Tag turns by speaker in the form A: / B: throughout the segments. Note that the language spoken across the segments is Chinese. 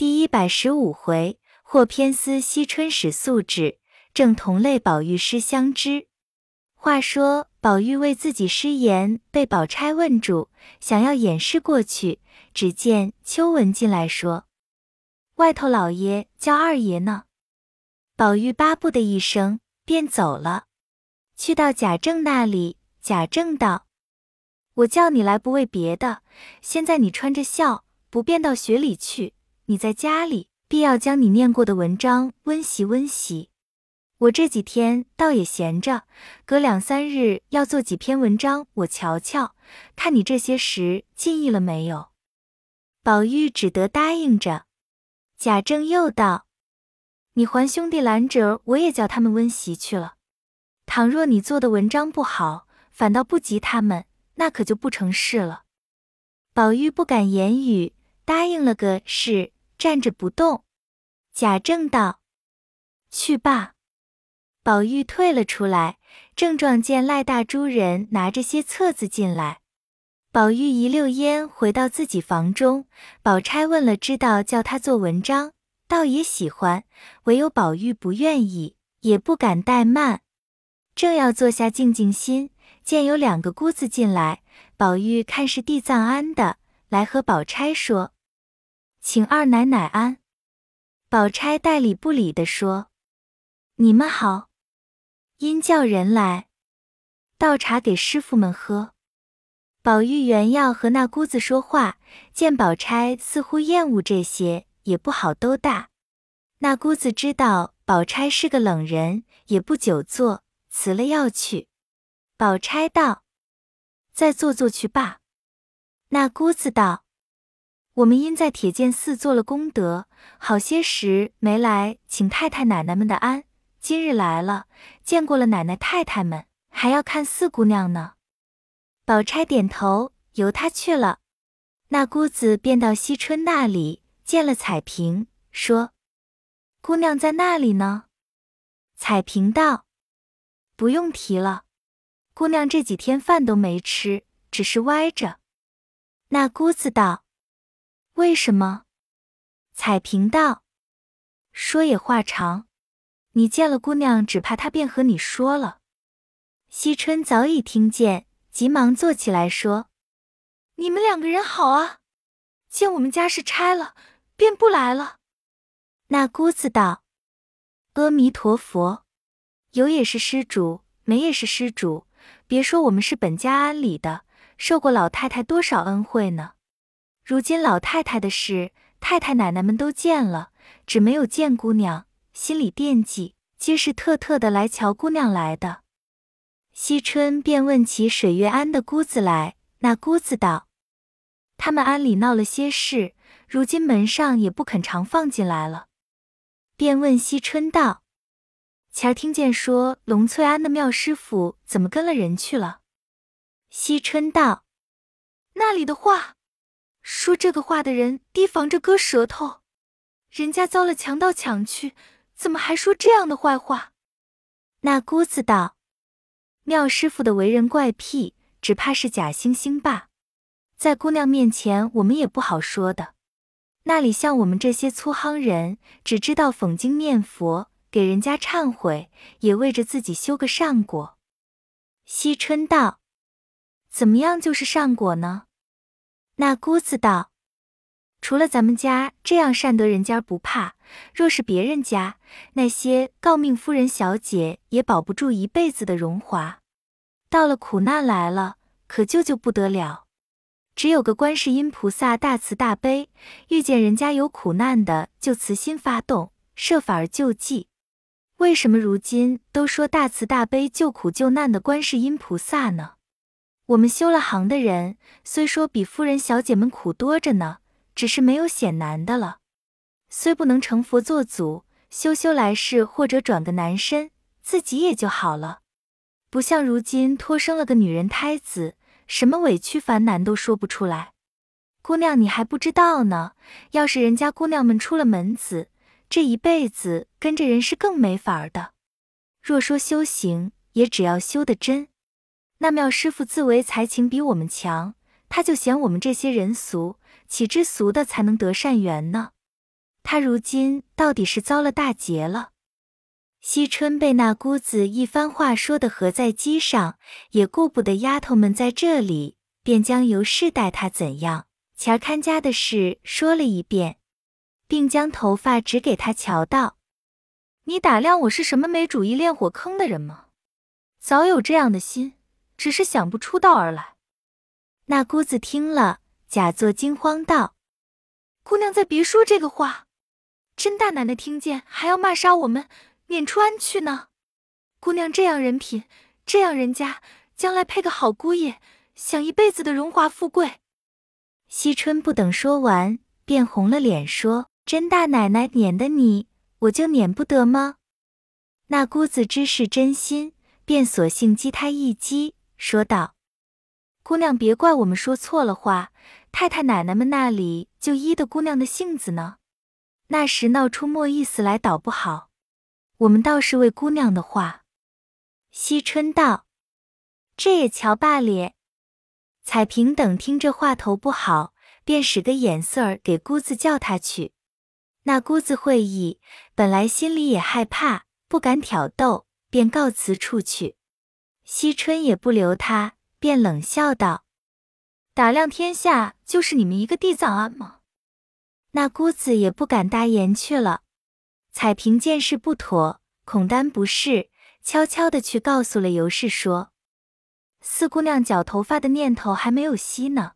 A: 第一百十五回，或偏思惜春使素质，正同类宝玉诗相知。话说宝玉为自己失言，被宝钗问住，想要掩饰过去。只见秋文进来说：“外头老爷叫二爷呢。”宝玉巴不的一声，便走了，去到贾政那里。贾政道：“我叫你来不为别的，现在你穿着孝，不便到学里去。你在家里，必要将你念过的文章温习温习。我这几天倒也闲着，隔两三日要做几篇文章，我瞧瞧，看你这些时尽意了没有。”宝玉只得答应着。贾政又道：“你还兄弟兰者，我也叫他们温习去了。倘若你做的文章不好，反倒不及他们，那可就不成事了。宝玉不敢言语，答应了个是，站着不动。贾政道：“去罢。”宝玉退了出来，正撞见赖大珠人拿着些册子进来。宝玉一溜烟回到自己房中，宝钗问了，知道叫他做文章，倒也喜欢，唯有宝玉不愿意，也不敢怠慢，正要坐下静静心。见有两个姑子进来，宝玉看是地藏庵的，来和宝钗说：“请二奶奶安。”宝钗代理不理的说：“你们好，因叫人来倒茶给师傅们喝。”宝玉原要和那姑子说话，见宝钗似乎厌恶这些，也不好兜大。那姑子知道宝钗是个冷人，也不久坐，辞了要去。宝钗道：“再坐坐去罢。”那姑子道：“我们因在铁剑寺做了功德，好些时没来请太太奶奶们的安。今日来了，见过了奶奶太太们，还要看四姑娘呢。”宝钗点头，由她去了。那姑子便到惜春那里，见了彩萍，说：“姑娘在那里呢？”彩萍道：“不用提了。”姑娘这几天饭都没吃，只是歪着。那姑子道：“为什么？”彩萍道：“说也话长，你见了姑娘，只怕她便和你说了。”惜春早已听见，急忙坐起来说：“你们两个人好啊！见我们家是拆了，便不来了。”那姑子道：“阿弥陀佛，有也是施主，没也是施主。”别说我们是本家安里的，受过老太太多少恩惠呢？如今老太太的事，太太奶奶们都见了，只没有见姑娘，心里惦记，皆是特特的来瞧姑娘来的。惜春便问起水月庵的姑子来，那姑子道：他们庵里闹了些事，如今门上也不肯常放进来了。便问惜春道。前儿听见说龙翠庵的妙师傅怎么跟了人去了？惜春道：“那里的话，说这个话的人提防着割舌头，人家遭了强盗抢去，怎么还说这样的坏话？”那姑子道：“妙师傅的为人怪癖，只怕是假惺惺罢，在姑娘面前我们也不好说的。那里像我们这些粗夯人，只知道讽经念佛。”给人家忏悔，也为着自己修个善果。惜春道：“怎么样就是善果呢？”那姑子道：“除了咱们家这样善德人家不怕，若是别人家，那些诰命夫人小姐也保不住一辈子的荣华。到了苦难来了，可救救不得了。只有个观世音菩萨大慈大悲，遇见人家有苦难的，就慈心发动，设法而救济。”为什么如今都说大慈大悲救苦救难的观世音菩萨呢？我们修了行的人，虽说比夫人小姐们苦多着呢，只是没有显难的了。虽不能成佛做祖，修修来世或者转个男身，自己也就好了。不像如今托生了个女人胎子，什么委屈烦难都说不出来。姑娘你还不知道呢，要是人家姑娘们出了门子。这一辈子跟着人是更没法的。若说修行，也只要修得真。那妙师傅自为才情比我们强，他就嫌我们这些人俗，岂知俗的才能得善缘呢？他如今到底是遭了大劫了。惜春被那姑子一番话说的合在机上，也顾不得丫头们在这里，便将尤氏待他怎样，前儿看家的事说了一遍，并将头发指给他瞧道：“你打量我是什么没主意、练火坑的人吗？早有这样的心，只是想不出道而来。”那姑子听了，假作惊慌道：“姑娘再别说这个话。”甄大奶奶听见还要骂杀我们，撵出安去呢。姑娘这样人品，这样人家，将来配个好姑爷，享一辈子的荣华富贵。惜春不等说完，便红了脸说：“甄大奶奶撵的你，我就撵不得吗？”那姑子知是真心，便索性击他一击，说道：“姑娘别怪我们说错了话，太太奶奶们那里就依的姑娘的性子呢。”那时闹出莫意思来，倒不好。我们倒是为姑娘的话。惜春道：“这也瞧罢咧。”彩萍等听这话头不好，便使个眼色儿给姑子叫他去。那姑子会意，本来心里也害怕，不敢挑逗，便告辞出去。惜春也不留他，便冷笑道：“打量天下，就是你们一个地藏庵吗？”那姑子也不敢搭言去了。彩萍见事不妥，恐担不是，悄悄的去告诉了尤氏说：“四姑娘绞头发的念头还没有息呢。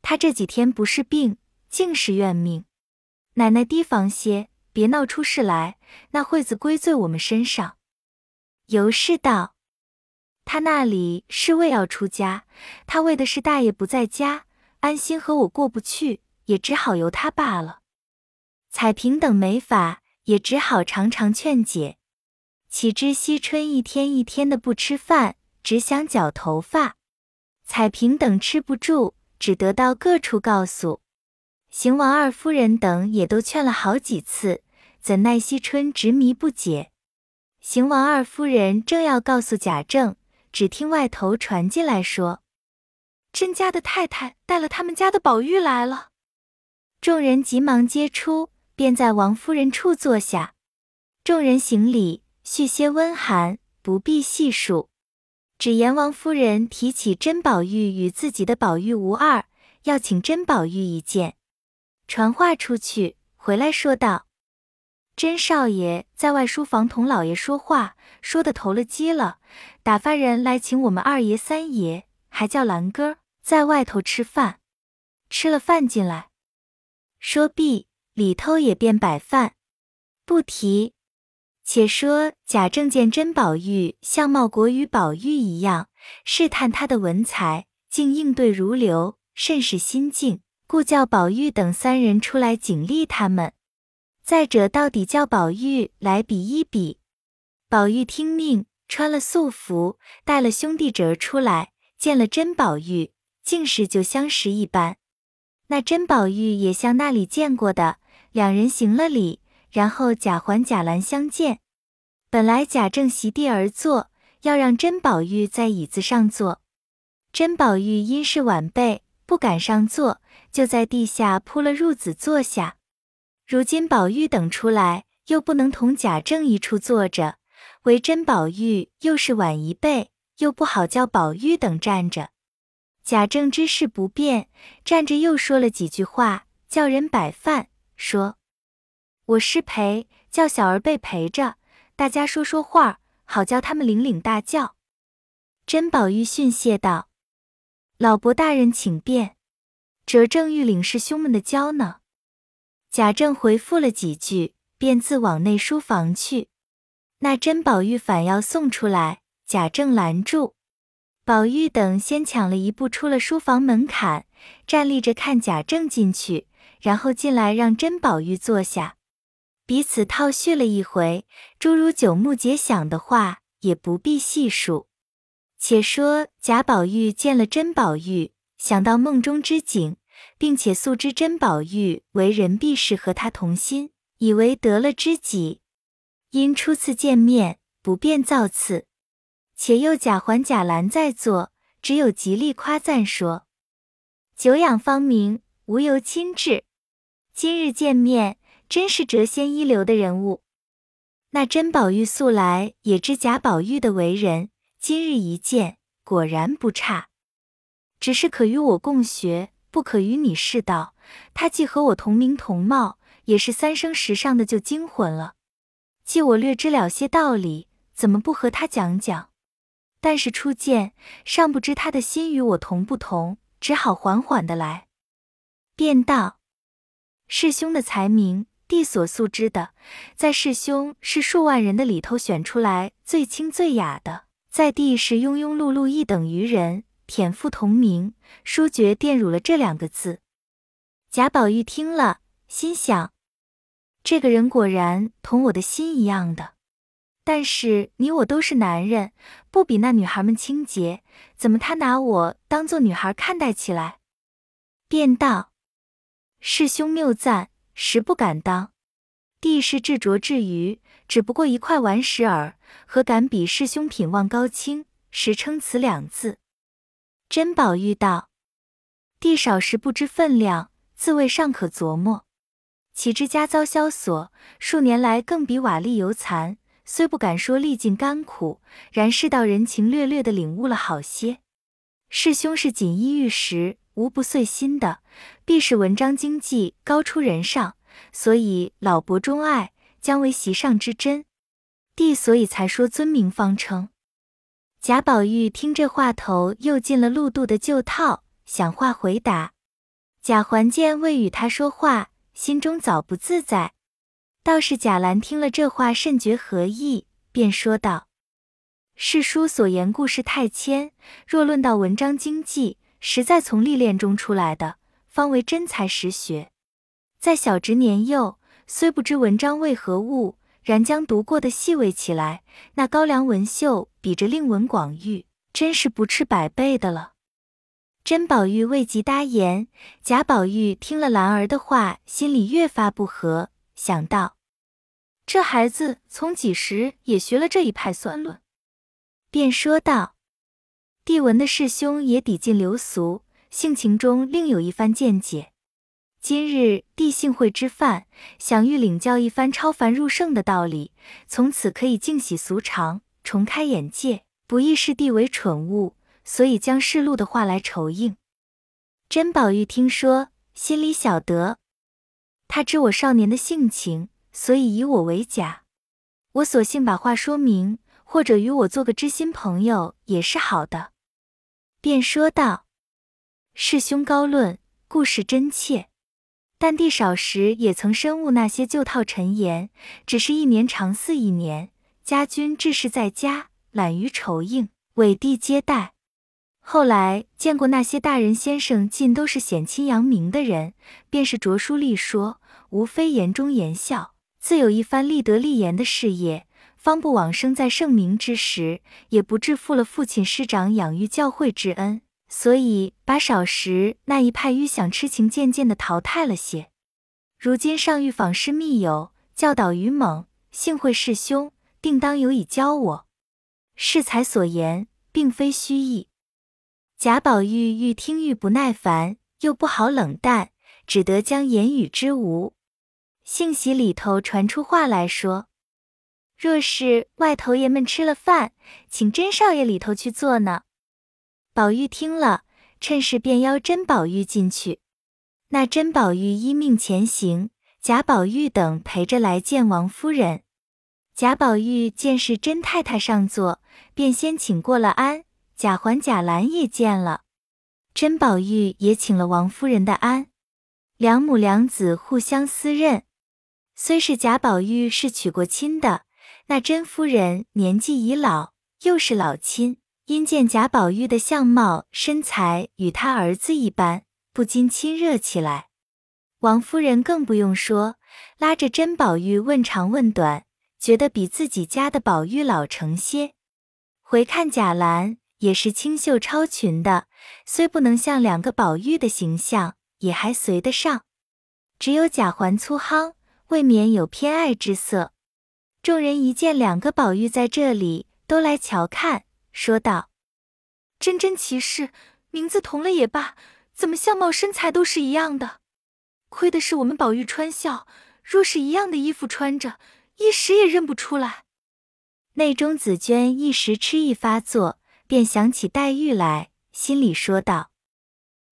A: 她这几天不是病，竟是怨命。奶奶提防些，别闹出事来，那会子归罪我们身上。”尤氏道：“他那里是为要出家，他为的是大爷不在家，安心和我过不去。”也只好由他罢了。彩萍等没法，也只好常常劝解。岂知惜春一天一天的不吃饭，只想绞头发。彩萍等吃不住，只得到各处告诉。邢王二夫人等也都劝了好几次，怎奈惜春执迷不解。邢王二夫人正要告诉贾政，只听外头传进来说：“甄家的太太带了他们家的宝玉来了。”众人急忙接出，便在王夫人处坐下。众人行礼，续些温寒，不必细数，只言王夫人提起甄宝玉与自己的宝玉无二，要请甄宝玉一见。传话出去，回来说道：“甄少爷在外书房同老爷说话，说的投了机了，打发人来请我们二爷三爷，还叫兰哥在外头吃饭。吃了饭进来。”说毕，里头也便摆饭，不提。且说贾政见甄宝玉相貌国与宝玉一样，试探他的文才，竟应对如流，甚是心敬，故叫宝玉等三人出来警励他们。再者，到底叫宝玉来比一比。宝玉听命，穿了素服，带了兄弟侄出来，见了甄宝玉，竟是就相识一般。那甄宝玉也像那里见过的，两人行了礼，然后贾环、贾兰相见。本来贾政席地而坐，要让甄宝玉在椅子上坐。甄宝玉因是晚辈，不敢上坐，就在地下铺了褥子坐下。如今宝玉等出来，又不能同贾政一处坐着，唯甄宝玉又是晚一辈，又不好叫宝玉等站着。贾政知事不便，站着又说了几句话，叫人摆饭，说：“我失陪，叫小儿辈陪着，大家说说话，好叫他们领领大教。”甄宝玉训谢道：“老伯大人请便，哲正欲领师兄们的教呢。”贾政回复了几句，便自往内书房去。那甄宝玉反要送出来，贾政拦住。宝玉等先抢了一步出了书房门槛，站立着看贾政进去，然后进来让甄宝玉坐下，彼此套叙了一回，诸如九目结想的话也不必细数。且说贾宝玉见了甄宝玉，想到梦中之景，并且素知甄宝玉为人必是和他同心，以为得了知己，因初次见面不便造次。且又贾环、贾兰在座，只有极力夸赞说：“久仰芳名，无由亲至。今日见面，真是谪仙一流的人物。那甄宝玉素来也知贾宝玉的为人，今日一见，果然不差。只是可与我共学，不可与你试道。他既和我同名同貌，也是三生石上的旧精魂了。既我略知了些道理，怎么不和他讲讲？但是初见，尚不知他的心与我同不同，只好缓缓的来。便道：师兄的才名，弟所素知的，在师兄是数万人的里头选出来最清最雅的，在弟是庸庸碌碌一等余人，舔腹同名，书觉玷辱了这两个字。贾宝玉听了，心想：这个人果然同我的心一样的。但是你我都是男人，不比那女孩们清洁，怎么他拿我当做女孩看待起来？便道：“师兄谬赞，实不敢当。弟是智拙至愚，只不过一块顽石耳，何敢比师兄品望高清，实称此两字。”甄宝玉道：“弟少时不知分量，自谓尚可琢磨，岂知家遭萧索，数年来更比瓦砾犹残。”虽不敢说历尽甘苦，然世道人情略略的领悟了好些。师兄是锦衣玉食，无不遂心的，必是文章经济高出人上，所以老伯钟爱，将为席上之珍。弟所以才说尊名方称。贾宝玉听这话头，又进了陆渡的旧套，想话回答。贾环见未与他说话，心中早不自在。倒是贾兰听了这话，甚觉合意，便说道：“世书所言故事太谦，若论到文章经济，实在从历练中出来的，方为真才实学。在小侄年幼，虽不知文章为何物，然将读过的细味起来，那高粱文秀比着令文广玉，真是不啻百倍的了。”甄宝玉未及答言，贾宝玉听了兰儿的话，心里越发不和，想到。这孩子从几时也学了这一派算论，便说道：“帝文的师兄也抵近流俗，性情中另有一番见解。今日帝幸会之饭，想欲领教一番超凡入圣的道理，从此可以净洗俗常，重开眼界，不亦视帝为蠢物，所以将世禄的话来酬应。”甄宝玉听说，心里晓得，他知我少年的性情。所以以我为假，我索性把话说明，或者与我做个知心朋友也是好的。便说道：“师兄高论，故事真切，但弟少时也曾深悟那些旧套陈言，只是一年长似一年。家君志士在家，懒于酬应，委弟接待。后来见过那些大人先生，尽都是显亲扬名的人，便是着书立说，无非言中言笑。”自有一番立德立言的事业，方不枉生在盛明之时，也不致负了父亲师长养育教诲之恩，所以把少时那一派愚想痴情渐渐的淘汰了些。如今尚欲访师密友，教导于猛，幸会师兄，定当有以教我。适才所言，并非虚意。贾宝玉愈听愈不耐烦，又不好冷淡，只得将言语之无。信喜里头传出话来说：“若是外头爷们吃了饭，请甄少爷里头去坐呢。”宝玉听了，趁势便邀甄宝玉进去。那甄宝玉依命前行，贾宝玉等陪着来见王夫人。贾宝玉见是甄太太上座，便先请过了安。贾环、贾兰也见了，甄宝玉也请了王夫人的安。两母两子互相私认。虽是贾宝玉是娶过亲的，那甄夫人年纪已老，又是老亲，因见贾宝玉的相貌身材与他儿子一般，不禁亲热起来。王夫人更不用说，拉着甄宝玉问长问短，觉得比自己家的宝玉老成些。回看贾兰，也是清秀超群的，虽不能像两个宝玉的形象，也还随得上。只有贾环粗夯。未免有偏爱之色。众人一见两个宝玉在这里，都来瞧看，说道：“真真奇事，名字同了也罢，怎么相貌身材都是一样的？亏的是我们宝玉穿孝，
B: 若是一样的衣服穿着，一时也认不出来。
A: 内中紫娟一时痴意发作，便想起黛玉来，心里说道：“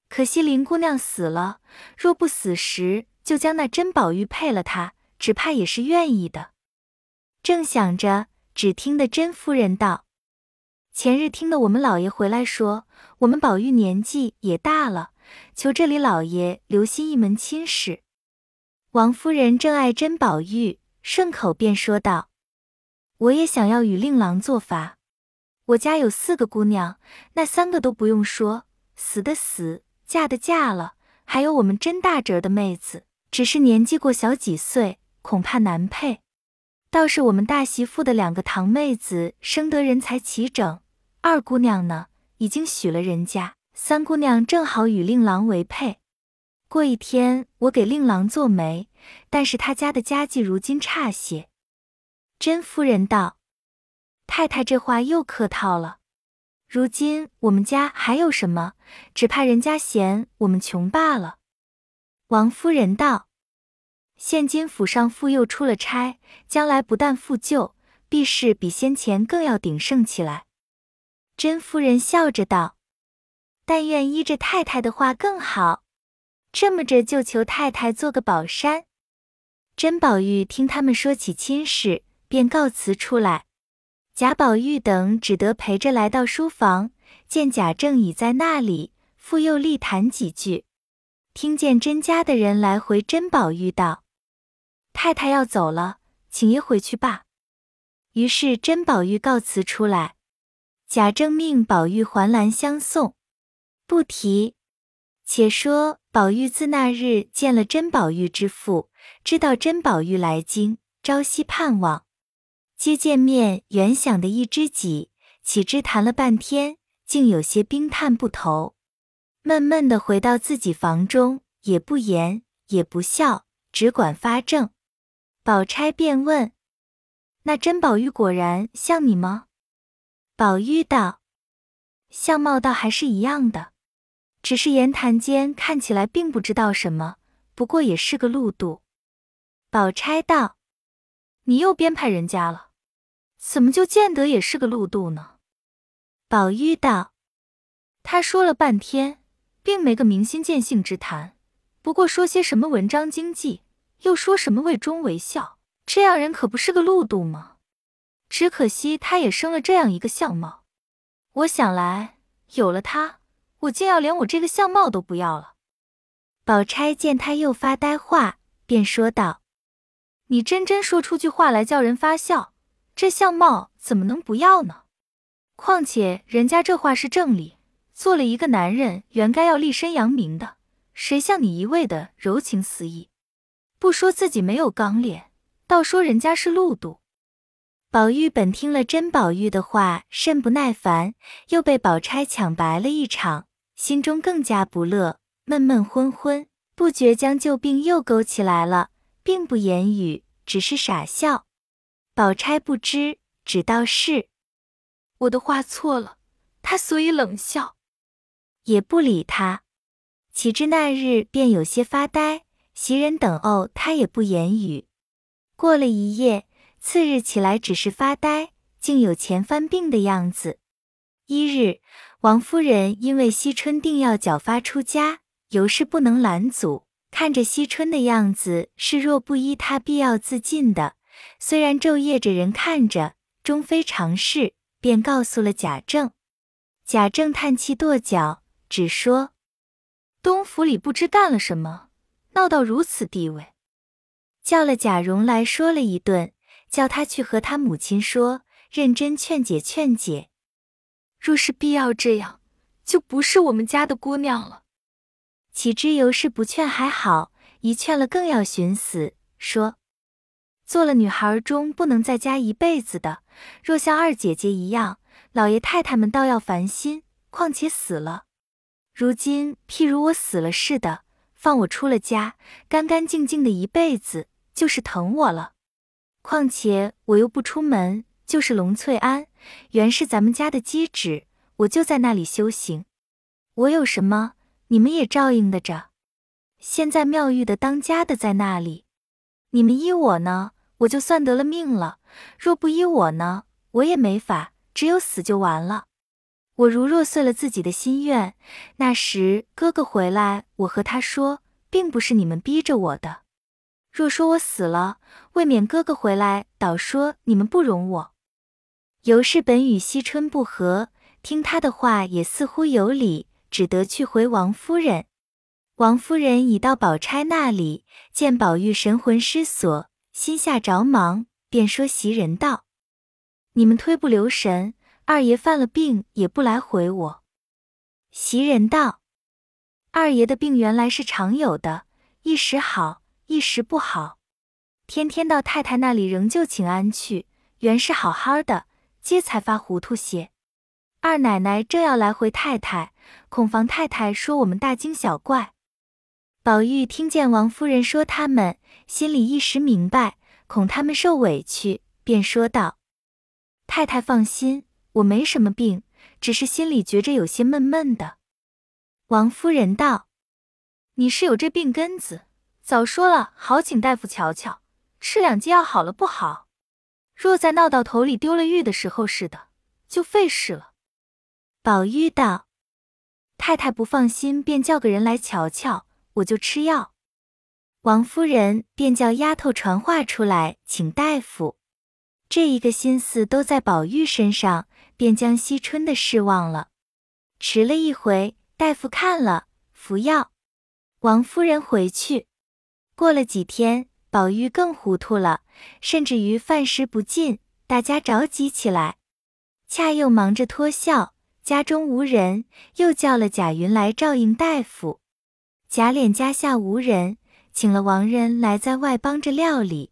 A: 可惜林姑娘死了，若不死时，就将那珍宝玉配了她，只怕也是愿意的。”正想着，只听得甄夫人道：“前日听得我们老爷回来说，我们宝玉年纪也大了，求这里老爷留心一门亲事。”王夫人正爱珍宝玉，顺口便说道。我也想要与令郎做法。我家有四个姑娘，那三个都不用说，死的死，嫁的嫁了，还有我们甄大侄儿的妹子，只是年纪过小几岁，恐怕难配。倒是我们大媳妇的两个堂妹子生得人才齐整，二姑娘呢已经许了人家，三姑娘正好与令郎为配。过一天我给令郎做媒，但是他家的家计如今差些。甄夫人道：“太太这话又客套了。如今我们家还有什么？只怕人家嫌我们穷罢了。”王夫人道：“现今府上妇又出了差，将来不但复旧，必是比先前更要鼎盛起来。”甄夫人笑着道：“但愿依着太太的话更好。这么着就求太太做个宝山。”甄宝玉听他们说起亲事。便告辞出来，贾宝玉等只得陪着来到书房，见贾政已在那里，复又立谈几句。听见甄家的人来回，甄宝玉道：“太太要走了，请爷回去吧。”于是甄宝玉告辞出来，贾政命宝玉还銮相送。不提，且说宝玉自那日见了甄宝玉之父，知道甄宝玉来京，朝夕盼望。接见面，原想的一知己，岂知谈了半天，竟有些冰炭不投。闷闷的回到自己房中，也不言，也不笑，只管发怔。宝钗便问：“那甄宝玉果然像你吗？”宝玉道：“相貌倒还是一样的，只是言谈间看起来并不知道什么，不过也是个路度。”宝钗道：“你又编排人家了。”怎么就见得也是个路度呢？宝玉道：“他说了半天，并没个明心见性之谈，不过说些什么文章经济，又说什么为忠为孝，这样人可不是个路度吗？只可惜他也生了这样一个相貌。我想来，有了他，我竟要连我这个相貌都不要了。”宝钗见他又发呆话，便说道：“你真真说出句话来，叫人发笑。”这相貌怎么能不要呢？况且人家这话是正理，做了一个男人，原该要立身扬名的。谁像你一味的柔情似意，不说自己没有刚烈，倒说人家是路度。宝玉本听了甄宝玉的话，甚不耐烦，又被宝钗抢白了一场，心中更加不乐，闷闷昏昏，不觉将旧病又勾起来了，并不言语，只是傻笑。宝钗不知，只道是
B: 我的话错了，他所以冷笑，
A: 也不理他。岂知那日便有些发呆，袭人等怄，他也不言语。过了一夜，次日起来只是发呆，竟有前番病的样子。一日，王夫人因为惜春定要缴发出家，尤氏不能拦阻，看着惜春的样子，是若不依他，必要自尽的。虽然昼夜着人看着，终非常事，便告诉了贾政。贾政叹气跺脚，只说东府里不知干了什么，闹到如此地位，叫了贾蓉来说了一顿，叫他去和他母亲说，认真劝解劝解。
B: 若是必要这样，就不是我们家的姑娘了。
A: 岂知尤氏不劝还好，一劝了更要寻死，说。做了女孩中不能在家一辈子的，若像二姐姐一样，老爷太太们倒要烦心。况且死了，如今譬如我死了似的，放我出了家，干干净净的一辈子，就是疼我了。况且我又不出门，就是龙翠庵，原是咱们家的基址，我就在那里修行。我有什么，你们也照应得着。现在妙玉的当家的在那里。你们依我呢，我就算得了命了；若不依我呢，我也没法，只有死就完了。我如若遂了自己的心愿，那时哥哥回来，我和他说，并不是你们逼着我的。若说我死了，未免哥哥回来，倒说你们不容我。尤氏本与惜春不和，听他的话也似乎有理，只得去回王夫人。王夫人已到宝钗那里，见宝玉神魂失所，心下着忙，便说袭人道：“你们忒不留神。”二爷犯了病也不来回我。袭人道：“二爷的病原来是常有的，一时好，一时不好。天天到太太那里仍旧请安去，原是好好的，皆才发糊涂些。二奶奶正要来回太太，恐防太太说我们大惊小怪。”宝玉听见王夫人说他们，心里一时明白，恐他们受委屈，便说道：“太太放心。”我没什么病，只是心里觉着有些闷闷的。王夫人道：“你是有这病根子，早说了好请大夫瞧瞧，吃两剂药好了不好？若再闹到头里丢了玉的时候似的，就费事了。”宝玉道：“太太不放心，便叫个人来瞧瞧，我就吃药。”王夫人便叫丫头传话出来请大夫，这一个心思都在宝玉身上。便将惜春的事忘了。迟了一回，大夫看了，服药。王夫人回去。过了几天，宝玉更糊涂了，甚至于饭食不进，大家着急起来。恰又忙着脱孝，家中无人，又叫了贾云来照应大夫。贾琏家下无人，请了王人来在外帮着料理。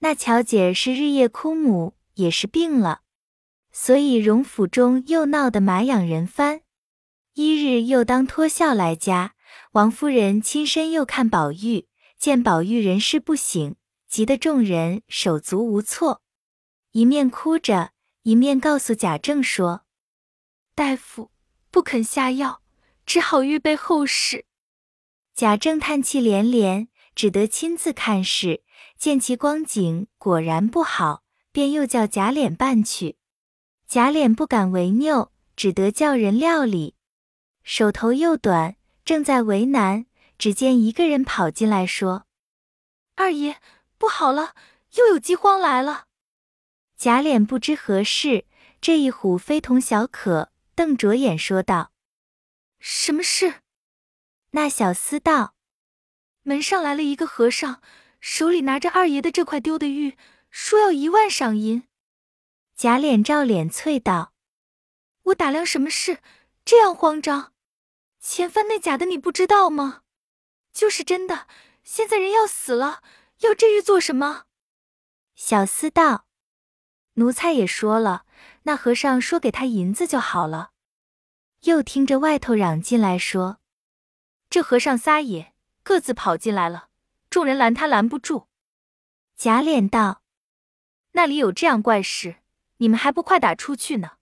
A: 那巧姐是日夜哭母，也是病了。所以荣府中又闹得马仰人翻，一日又当托孝来家，王夫人亲身又看宝玉，见宝玉人事不省，急得众人手足无措，一面哭着，一面告诉贾政说：“
B: 大夫不肯下药，只好预备后事。”
A: 贾政叹气连连，只得亲自看事，见其光景果然不好，便又叫贾琏办去。贾琏不敢违拗，只得叫人料理。手头又短，正在为难，只见一个人跑进来，说：“
B: 二爷不好了，又有饥荒来了。”
A: 贾琏不知何事，这一虎非同小可，瞪着眼说道：“
B: 什么事？”
A: 那小厮道：“
B: 门上来了一个和尚，手里拿着二爷的这块丢的玉，说要一万赏银。”
A: 贾琏照脸啐道：“
B: 我打量什么事，这样慌张？前番那假的你不知道吗？就是真的，现在人要死了，要这玉做什么？”
A: 小厮道：“奴才也说了，那和尚说给他银子就好了。”又听着外头嚷进来说：“
B: 这和尚撒野各自跑进来了，众人拦他拦不住。”
A: 贾琏道：“
B: 那里有这样怪事？”你们还不快打出去呢！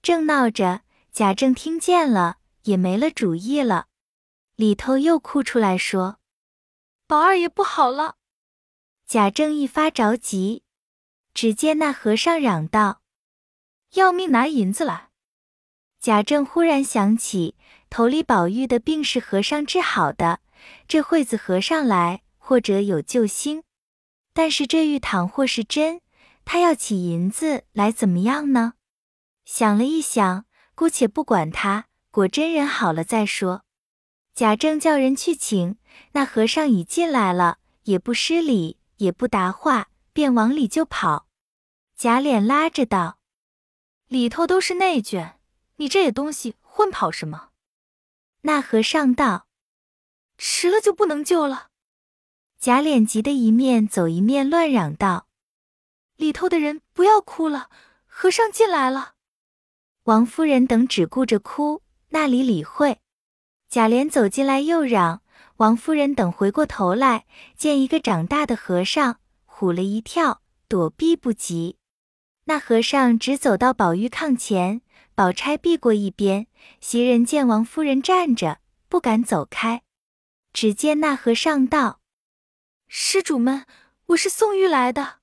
A: 正闹着，贾政听见了，也没了主意了。里头又哭出来说：“
B: 宝二爷不好了！”
A: 贾政一发着急，只见那和尚嚷道：“
B: 要命，拿银子来！”
A: 贾政忽然想起，头里宝玉的病是和尚治好的，这惠子和尚来，或者有救星。但是这玉倘或是真，他要起银子来怎么样呢？想了一想，姑且不管他，果真人好了再说。贾政叫人去请那和尚，已进来了，也不施礼，也不答话，便往里就跑。贾琏拉着道：“
B: 里头都是内眷，你这野东西混跑什么？”
A: 那和尚道：“
B: 迟了就不能救了。”
A: 贾琏急得一面走一面乱嚷道。
B: 里头的人不要哭了，和尚进来了。
A: 王夫人等只顾着哭，那里理会？贾琏走进来又嚷。王夫人等回过头来，见一个长大的和尚，唬了一跳，躲避不及。那和尚只走到宝玉炕前，宝钗避过一边。袭人见王夫人站着，不敢走开。只见那和尚道：“
B: 施主们，我是送玉来的。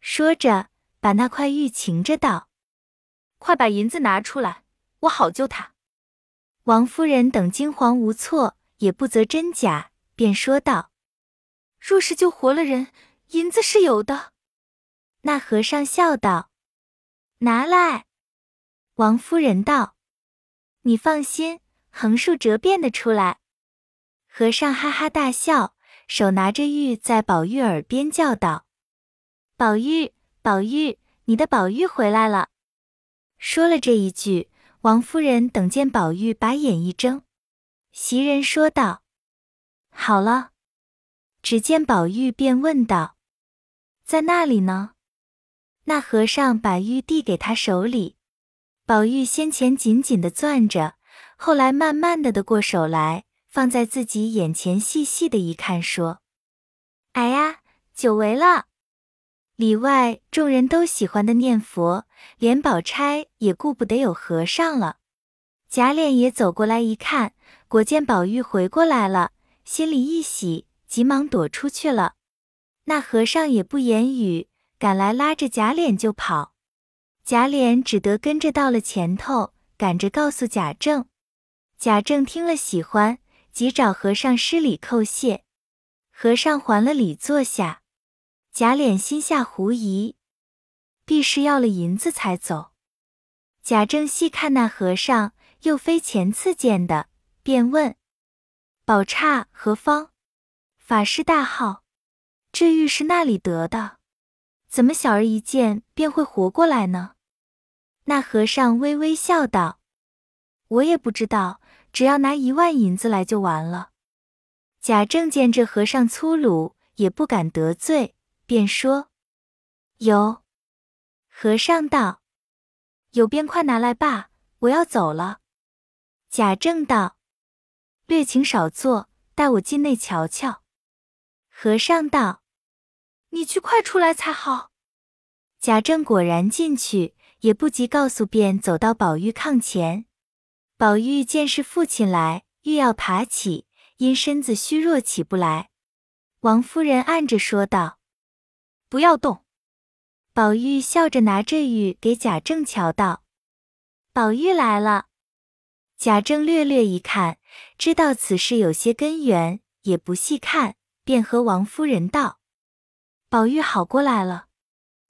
A: 说着，把那块玉擎着道：“
B: 快把银子拿出来，我好救他。”
A: 王夫人等惊惶无措，也不择真假，便说道：“
B: 若是救活了人，银子是有的。”
A: 那和尚笑道：“拿来。”王夫人道：“你放心，横竖折变的出来。”和尚哈哈大笑，手拿着玉在宝玉耳边叫道：“宝玉，宝玉，你的宝玉回来了。”说了这一句，王夫人等见宝玉把眼一睁，袭人说道：“好了。”只见宝玉便问道：“在那里呢？”那和尚把玉递给他手里。宝玉先前紧紧的攥着，后来慢慢的的过手来，放在自己眼前，细细的一看，说：“哎呀，久违了！”里外众人都喜欢的念佛，连宝钗也顾不得有和尚了。贾琏也走过来一看，果见宝玉回过来了，心里一喜，急忙躲出去了。那和尚也不言语，赶来拉着贾琏就跑。贾琏只得跟着到了前头，赶着告诉贾政。贾政听了喜欢，即找和尚施礼叩谢。和尚还了礼，坐下。贾琏心下狐疑，必是要了银子才走。贾政细看那和尚，又非前次见的，便问：“宝刹何方？法师大号，这玉是那里得的？怎么小儿一见便会活过来呢？”那和尚微微笑道：“我也不知道，只要拿一万银子来就完了。”贾政见这和尚粗鲁，也不敢得罪，便说：“有。”和尚道：“有便快拿来罢，我要走了。”贾政道：“略请少坐，待我进内瞧瞧。”和尚道：“
B: 你去快出来才好。”
A: 贾政果然进去。也不及告诉，便走到宝玉炕前。宝玉见是父亲来，欲要爬起，因身子虚弱起不来。王夫人按着说道：“
B: 不要动。”
A: 宝玉笑着拿着玉给贾政瞧道：“宝玉来了。”贾政略略一看，知道此事有些根源，也不细看，便和王夫人道：“宝玉好过来了，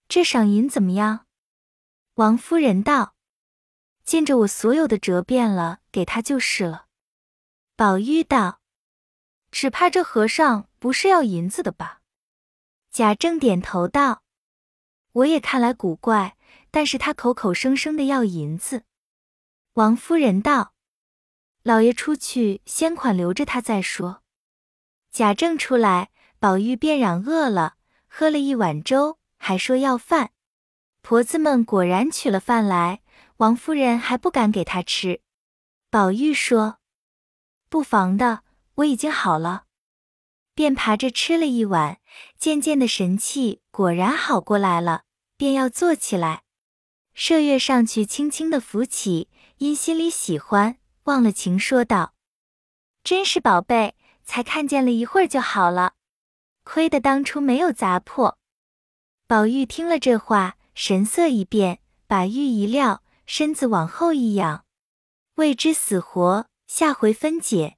A: 这赏银怎么样？”王夫人道：“见着我所有的折变了，给他就是了。”宝玉道：“
B: 只怕这和尚不是要银子的吧？”
A: 贾政点头道：“我也看来古怪，但是他口口声声的要银子。”王夫人道：“老爷出去，先款留着他再说。”贾政出来，宝玉便嚷饿了，喝了一碗粥，还说要饭。婆子们果然取了饭来，王夫人还不敢给他吃。宝玉说：“不妨的，我已经好了。”便爬着吃了一碗，渐渐的神气果然好过来了，便要坐起来。麝月上去轻轻的扶起，因心里喜欢，忘了情，说道：“真是宝贝，才看见了一会儿就好了，亏得当初没有砸破。”宝玉听了这话。神色一变，把玉一撂，身子往后一仰，未知死活，下回分解。